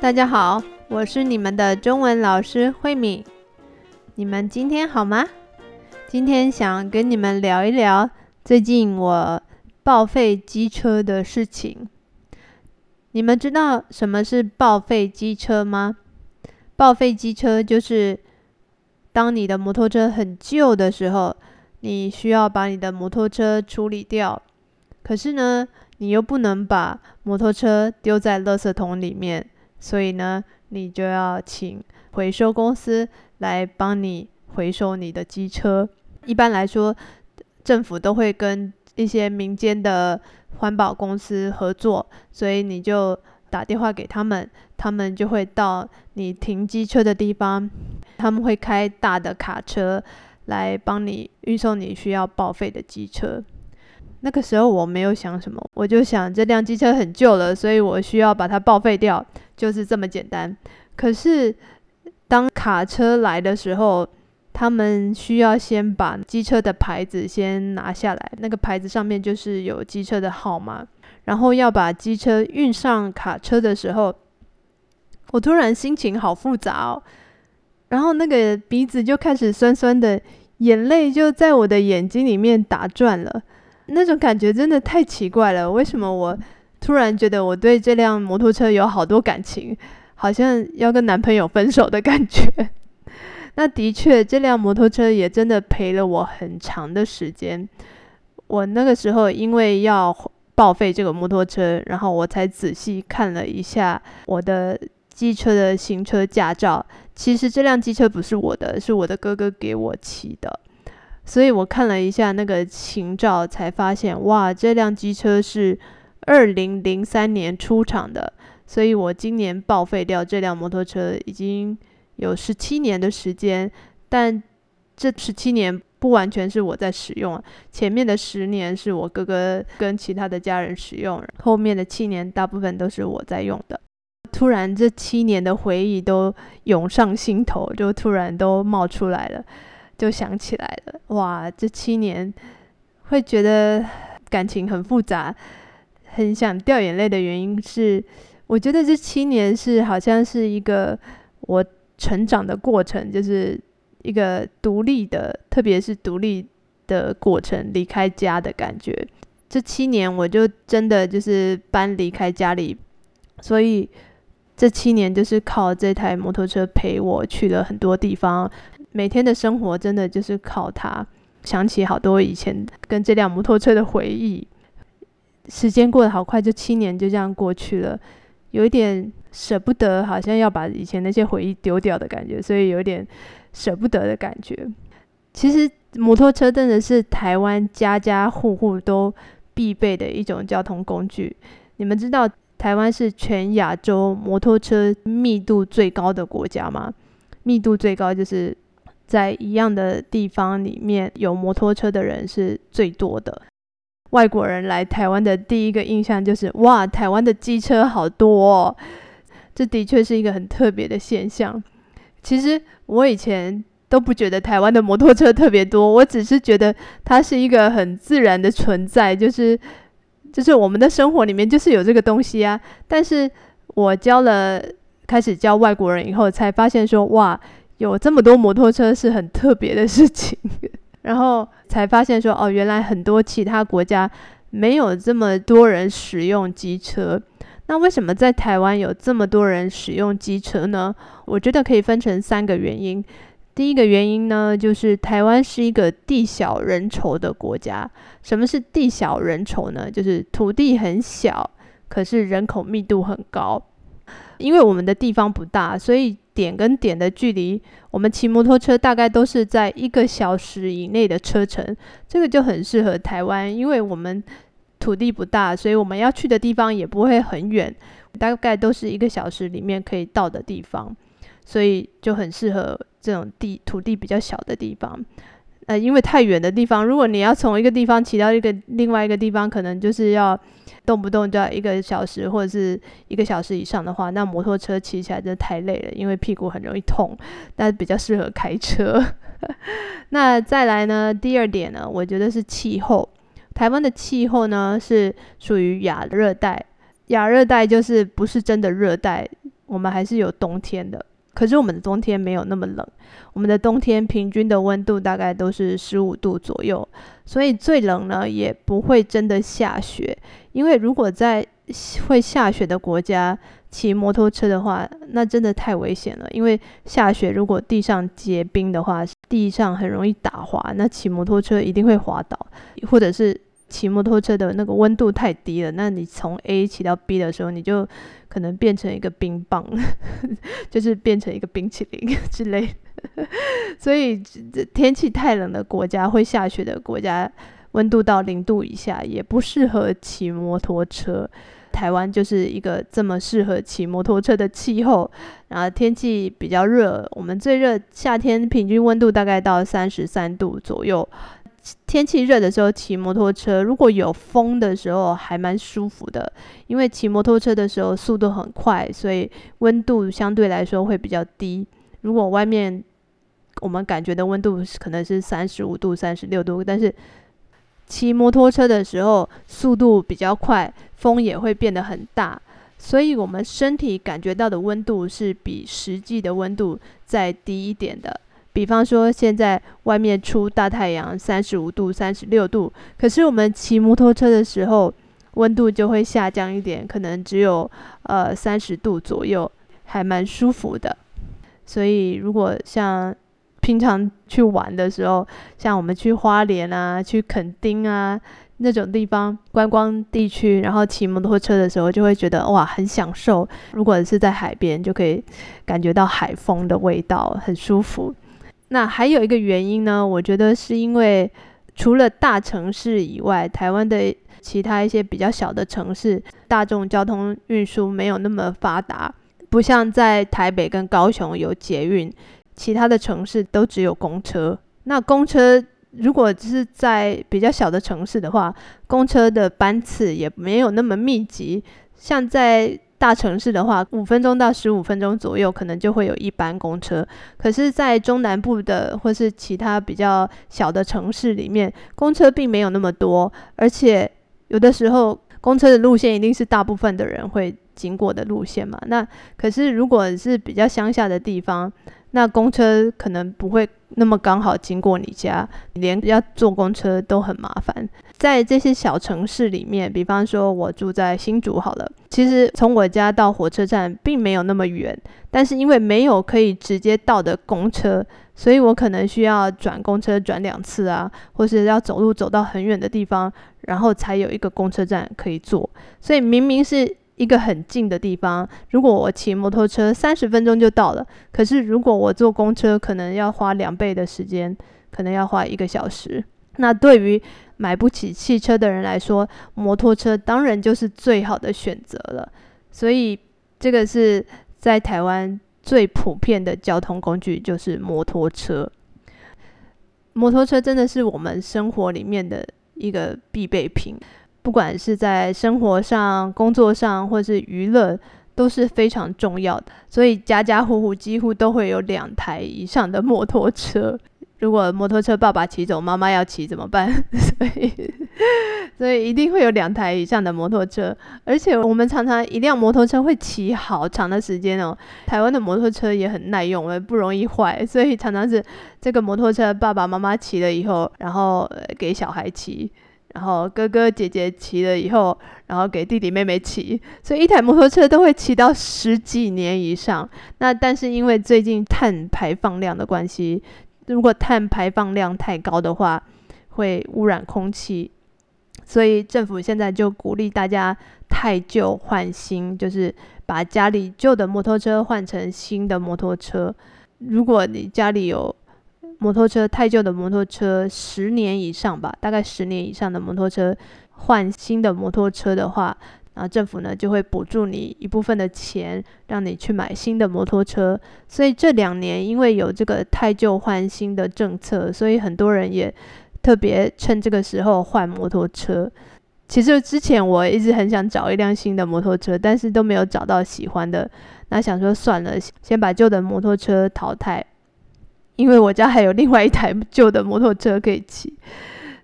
大家好，我是你们的中文老师慧敏。你们今天好吗？今天想跟你们聊一聊最近我报废机车的事情。你们知道什么是报废机车吗？报废机车就是当你的摩托车很旧的时候，你需要把你的摩托车处理掉。可是呢，你又不能把摩托车丢在垃圾桶里面，所以呢，你就要请回收公司来帮你回收你的机车。一般来说，政府都会跟一些民间的环保公司合作，所以你就打电话给他们，他们就会到你停机车的地方，他们会开大的卡车来帮你运送你需要报废的机车。那个时候我没有想什么，我就想这辆机车很旧了，所以我需要把它报废掉，就是这么简单。可是当卡车来的时候，他们需要先把机车的牌子先拿下来，那个牌子上面就是有机车的号码，然后要把机车运上卡车的时候，我突然心情好复杂哦，然后那个鼻子就开始酸酸的，眼泪就在我的眼睛里面打转了。那种感觉真的太奇怪了，为什么我突然觉得我对这辆摩托车有好多感情，好像要跟男朋友分手的感觉？那的确，这辆摩托车也真的陪了我很长的时间。我那个时候因为要报废这个摩托车，然后我才仔细看了一下我的机车的行车驾照。其实这辆机车不是我的，是我的哥哥给我骑的。所以我看了一下那个情照，才发现哇，这辆机车是二零零三年出厂的。所以我今年报废掉这辆摩托车已经有十七年的时间，但这十七年不完全是我在使用，前面的十年是我哥哥跟其他的家人使用，后面的七年大部分都是我在用的。突然这七年的回忆都涌上心头，就突然都冒出来了。就想起来了，哇，这七年会觉得感情很复杂，很想掉眼泪的原因是，我觉得这七年是好像是一个我成长的过程，就是一个独立的，特别是独立的过程，离开家的感觉。这七年我就真的就是搬离开家里，所以这七年就是靠这台摩托车陪我去了很多地方。每天的生活真的就是靠它，想起好多以前跟这辆摩托车的回忆。时间过得好快，就七年就这样过去了，有一点舍不得，好像要把以前那些回忆丢掉的感觉，所以有点舍不得的感觉。其实摩托车真的是台湾家家户户都必备的一种交通工具。你们知道台湾是全亚洲摩托车密度最高的国家吗？密度最高就是。在一样的地方里面有摩托车的人是最多的。外国人来台湾的第一个印象就是哇，台湾的机车好多。哦这的确是一个很特别的现象。其实我以前都不觉得台湾的摩托车特别多，我只是觉得它是一个很自然的存在，就是就是我们的生活里面就是有这个东西啊。但是我教了开始教外国人以后，才发现说哇。有这么多摩托车是很特别的事情，然后才发现说哦，原来很多其他国家没有这么多人使用机车。那为什么在台湾有这么多人使用机车呢？我觉得可以分成三个原因。第一个原因呢，就是台湾是一个地小人稠的国家。什么是地小人稠呢？就是土地很小，可是人口密度很高。因为我们的地方不大，所以。点跟点的距离，我们骑摩托车大概都是在一个小时以内的车程，这个就很适合台湾，因为我们土地不大，所以我们要去的地方也不会很远，大概都是一个小时里面可以到的地方，所以就很适合这种地土地比较小的地方。呃，因为太远的地方，如果你要从一个地方骑到一个另外一个地方，可能就是要动不动就要一个小时或者是一个小时以上的话，那摩托车骑起来真的太累了，因为屁股很容易痛。那比较适合开车。那再来呢，第二点呢，我觉得是气候。台湾的气候呢是属于亚热带，亚热带就是不是真的热带。我们还是有冬天的。可是我们的冬天没有那么冷，我们的冬天平均的温度大概都是十五度左右，所以最冷呢也不会真的下雪。因为如果在会下雪的国家骑摩托车的话，那真的太危险了。因为下雪如果地上结冰的话，地上很容易打滑，那骑摩托车一定会滑倒，或者是。骑摩托车的那个温度太低了，那你从 A 骑到 B 的时候，你就可能变成一个冰棒，就是变成一个冰淇淋之类。所以天气太冷的国家，会下雪的国家，温度到零度以下也不适合骑摩托车。台湾就是一个这么适合骑摩托车的气候，然后天气比较热，我们最热夏天平均温度大概到三十三度左右。天气热的时候骑摩托车，如果有风的时候还蛮舒服的，因为骑摩托车的时候速度很快，所以温度相对来说会比较低。如果外面我们感觉的温度可能是三十五度、三十六度，但是骑摩托车的时候速度比较快，风也会变得很大，所以我们身体感觉到的温度是比实际的温度再低一点的。比方说，现在外面出大太阳，三十五度、三十六度，可是我们骑摩托车的时候，温度就会下降一点，可能只有呃三十度左右，还蛮舒服的。所以，如果像平常去玩的时候，像我们去花莲啊、去垦丁啊那种地方观光地区，然后骑摩托车的时候，就会觉得哇，很享受。如果是在海边，就可以感觉到海风的味道，很舒服。那还有一个原因呢，我觉得是因为除了大城市以外，台湾的其他一些比较小的城市，大众交通运输没有那么发达，不像在台北跟高雄有捷运，其他的城市都只有公车。那公车如果是在比较小的城市的话，公车的班次也没有那么密集，像在。大城市的话，五分钟到十五分钟左右，可能就会有一班公车。可是，在中南部的或是其他比较小的城市里面，公车并没有那么多，而且有的时候公车的路线一定是大部分的人会经过的路线嘛。那可是如果是比较乡下的地方，那公车可能不会那么刚好经过你家，连要坐公车都很麻烦。在这些小城市里面，比方说我住在新竹好了，其实从我家到火车站并没有那么远，但是因为没有可以直接到的公车，所以我可能需要转公车转两次啊，或是要走路走到很远的地方，然后才有一个公车站可以坐。所以明明是一个很近的地方，如果我骑摩托车三十分钟就到了，可是如果我坐公车，可能要花两倍的时间，可能要花一个小时。那对于买不起汽车的人来说，摩托车当然就是最好的选择了。所以，这个是在台湾最普遍的交通工具，就是摩托车。摩托车真的是我们生活里面的一个必备品，不管是在生活上、工作上，或是娱乐，都是非常重要的。所以，家家户户几乎都会有两台以上的摩托车。如果摩托车爸爸骑走，妈妈要骑怎么办？所以，所以一定会有两台以上的摩托车。而且我们常常一辆摩托车会骑好长的时间哦。台湾的摩托车也很耐用，不容易坏，所以常常是这个摩托车爸爸妈妈骑了以后，然后给小孩骑，然后哥哥姐姐骑了以后，然后给弟弟妹妹骑，所以一台摩托车都会骑到十几年以上。那但是因为最近碳排放量的关系。如果碳排放量太高的话，会污染空气，所以政府现在就鼓励大家太旧换新，就是把家里旧的摩托车换成新的摩托车。如果你家里有摩托车太旧的摩托车十年以上吧，大概十年以上的摩托车换新的摩托车的话。然后政府呢就会补助你一部分的钱，让你去买新的摩托车。所以这两年因为有这个太旧换新的政策，所以很多人也特别趁这个时候换摩托车。其实之前我一直很想找一辆新的摩托车，但是都没有找到喜欢的。那想说算了，先把旧的摩托车淘汰，因为我家还有另外一台旧的摩托车可以骑，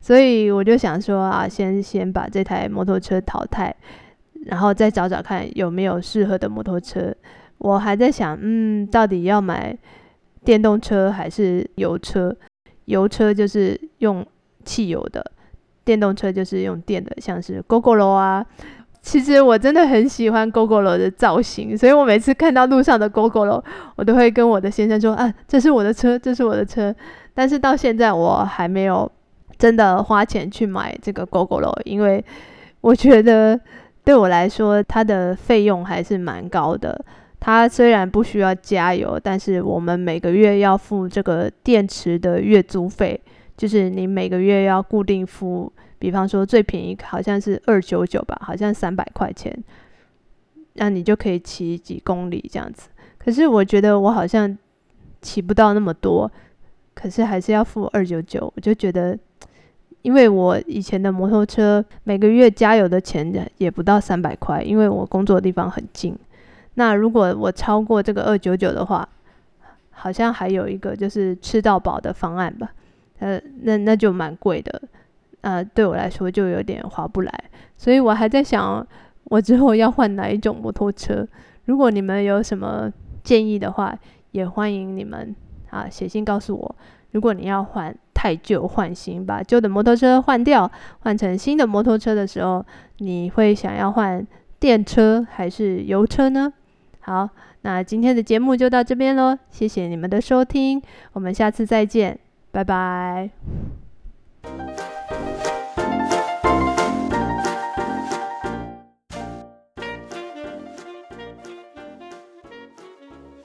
所以我就想说啊，先先把这台摩托车淘汰。然后再找找看有没有适合的摩托车我还在想，嗯，到底要买电动车还是油车？油车就是用汽油的，电动车就是用电的，像是 GoGoRo 啊。其实我真的很喜欢 GoGoRo 的造型，所以我每次看到路上的 GoGoRo，我都会跟我的先生说：“啊，这是我的车，这是我的车。”但是到现在我还没有真的花钱去买这个 GoGoRo，因为我觉得对我来说它的费用还是蛮高的。它虽然不需要加油，但是我们每个月要付这个电池的月租费，就是你每个月要固定付。比方说最便宜好像是二九九吧，好像三百块钱，那你就可以骑几公里这样子。可是我觉得我好像骑不到那么多，可是还是要付二九九。我就觉得，因为我以前的摩托车每个月加油的钱也不到三百块，因为我工作的地方很近。那如果我超过这个二九九的话，好像还有一个就是吃到饱的方案吧，呃，那那就蛮贵的。呃，对我来说就有点划不来，所以我还在想，我之后要换哪一种摩托车。如果你们有什么建议的话，也欢迎你们啊写信告诉我。如果你要换太旧换新，把旧的摩托车换掉，换成新的摩托车的时候，你会想要换电车还是油车呢？好，那今天的节目就到这边喽，谢谢你们的收听，我们下次再见，拜拜。